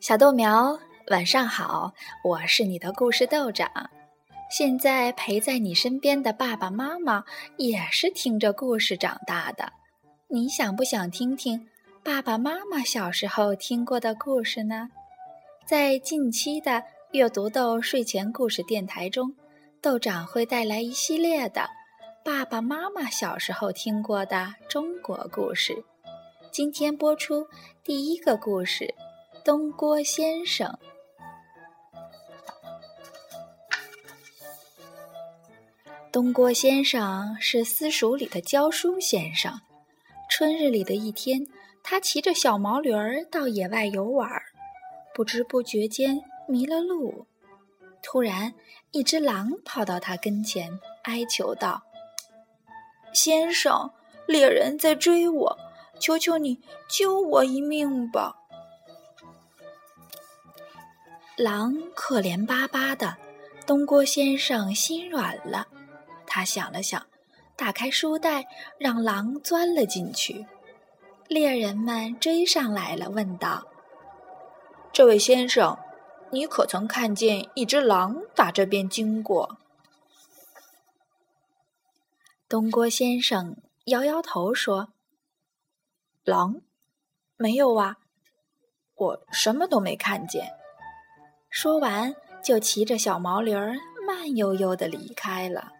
小豆苗，晚上好！我是你的故事豆长。现在陪在你身边的爸爸妈妈也是听着故事长大的。你想不想听听爸爸妈妈小时候听过的故事呢？在近期的阅读豆睡前故事电台中，豆长会带来一系列的爸爸妈妈小时候听过的中国故事。今天播出第一个故事。东郭先生，东郭先生是私塾里的教书先生。春日里的一天，他骑着小毛驴儿到野外游玩，不知不觉间迷了路。突然，一只狼跑到他跟前，哀求道：“先生，猎人在追我，求求你救我一命吧！”狼可怜巴巴的，东郭先生心软了。他想了想，打开书袋，让狼钻了进去。猎人们追上来了，问道：“这位先生，你可曾看见一只狼打这边经过？”东郭先生摇摇头说：“狼，没有啊，我什么都没看见。”说完，就骑着小毛驴儿慢悠悠地离开了。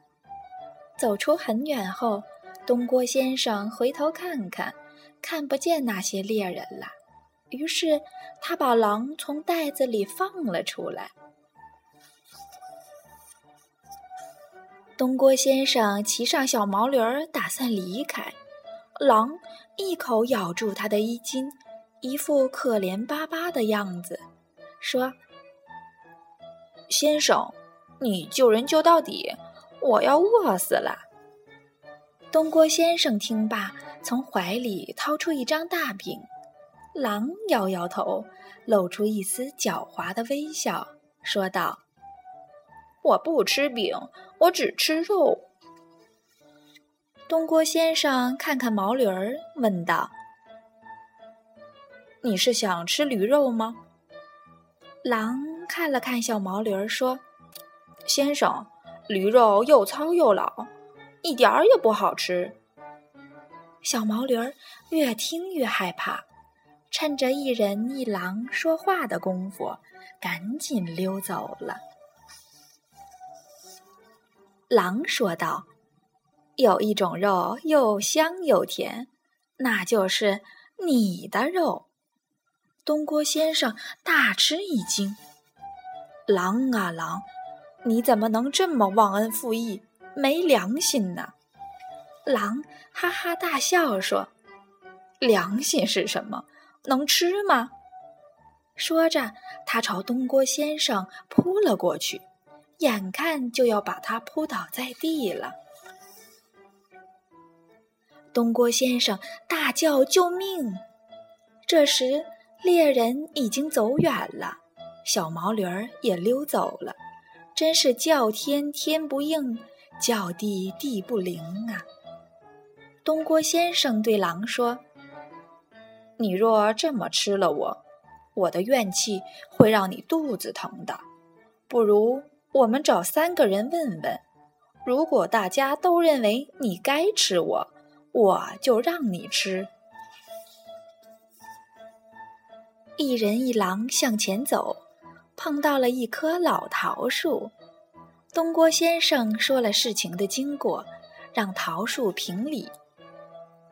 走出很远后，东郭先生回头看看，看不见那些猎人了。于是，他把狼从袋子里放了出来。东郭先生骑上小毛驴儿，打算离开，狼一口咬住他的衣襟，一副可怜巴巴的样子，说。先生，你救人救到底，我要饿死了。东郭先生听罢，从怀里掏出一张大饼。狼摇摇头，露出一丝狡猾的微笑，说道：“我不吃饼，我只吃肉。”东郭先生看看毛驴儿，问道：“你是想吃驴肉吗？”狼看了看小毛驴儿，说：“先生，驴肉又糙又老，一点儿也不好吃。”小毛驴儿越听越害怕，趁着一人一狼说话的功夫，赶紧溜走了。狼说道：“有一种肉又香又甜，那就是你的肉。”东郭先生大吃一惊：“狼啊狼，你怎么能这么忘恩负义、没良心呢？”狼哈哈大笑说：“良心是什么？能吃吗？”说着，他朝东郭先生扑了过去，眼看就要把他扑倒在地了。东郭先生大叫：“救命！”这时，猎人已经走远了，小毛驴儿也溜走了，真是叫天天不应，叫地地不灵啊！东郭先生对狼说：“你若这么吃了我，我的怨气会让你肚子疼的。不如我们找三个人问问，如果大家都认为你该吃我，我就让你吃。”一人一狼向前走，碰到了一棵老桃树。东郭先生说了事情的经过，让桃树评理。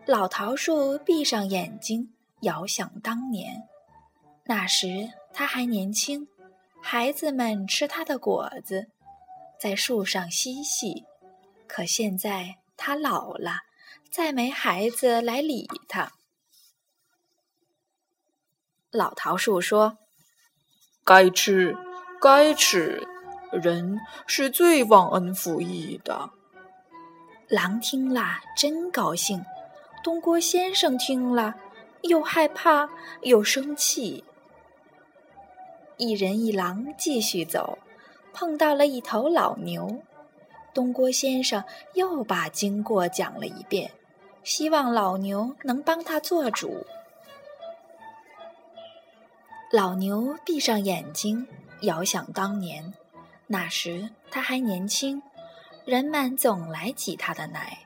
老桃树闭上眼睛，遥想当年。那时他还年轻，孩子们吃他的果子，在树上嬉戏。可现在他老了，再没孩子来理他。老桃树说：“该吃，该吃，人是最忘恩负义的。”狼听了真高兴，东郭先生听了又害怕又生气。一人一狼继续走，碰到了一头老牛。东郭先生又把经过讲了一遍，希望老牛能帮他做主。老牛闭上眼睛，遥想当年，那时他还年轻，人们总来挤他的奶。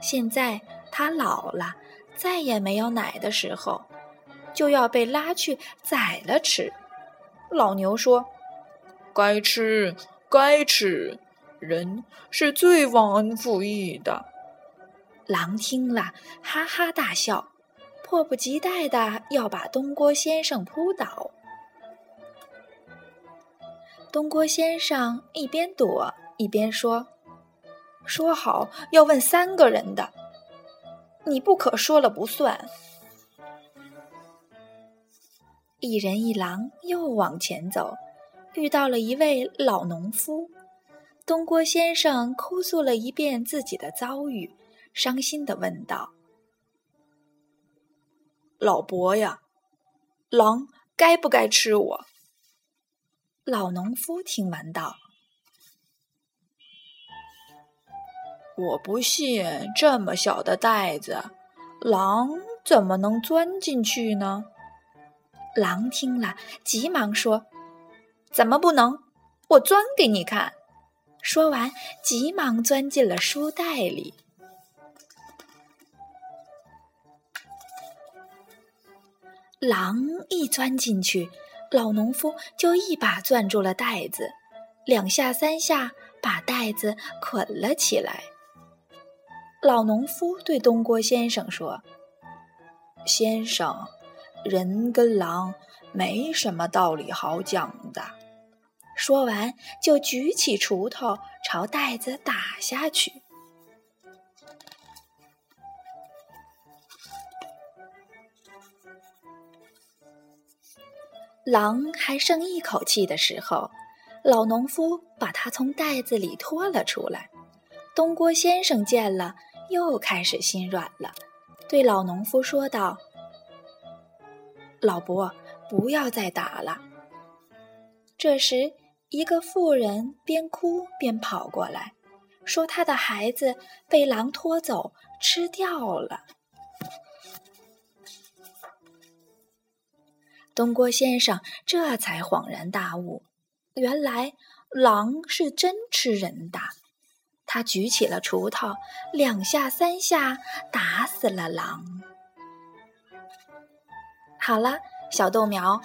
现在他老了，再也没有奶的时候，就要被拉去宰了吃。老牛说：“该吃，该吃，人是最忘恩负义的。”狼听了，哈哈大笑，迫不及待的要把东郭先生扑倒。东郭先生一边躲一边说：“说好要问三个人的，你不可说了不算。”一人一狼又往前走，遇到了一位老农夫。东郭先生哭诉了一遍自己的遭遇。伤心的问道：“老伯呀，狼该不该吃我？”老农夫听完道：“我不信这么小的袋子，狼怎么能钻进去呢？”狼听了，急忙说：“怎么不能？我钻给你看！”说完，急忙钻进了书袋里。狼一钻进去，老农夫就一把攥住了袋子，两下三下把袋子捆了起来。老农夫对东郭先生说：“先生，人跟狼没什么道理好讲的。”说完，就举起锄头朝袋子打下去。狼还剩一口气的时候，老农夫把它从袋子里拖了出来。东郭先生见了，又开始心软了，对老农夫说道：“老伯，不要再打了。”这时，一个妇人边哭边跑过来，说：“她的孩子被狼拖走吃掉了。”东郭先生这才恍然大悟，原来狼是真吃人的。他举起了锄头，两下三下打死了狼。好了，小豆苗，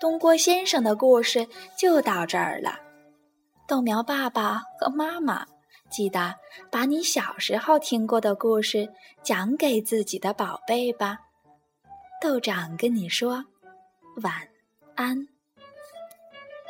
东郭先生的故事就到这儿了。豆苗爸爸和妈妈，记得把你小时候听过的故事讲给自己的宝贝吧。豆长跟你说。晚安。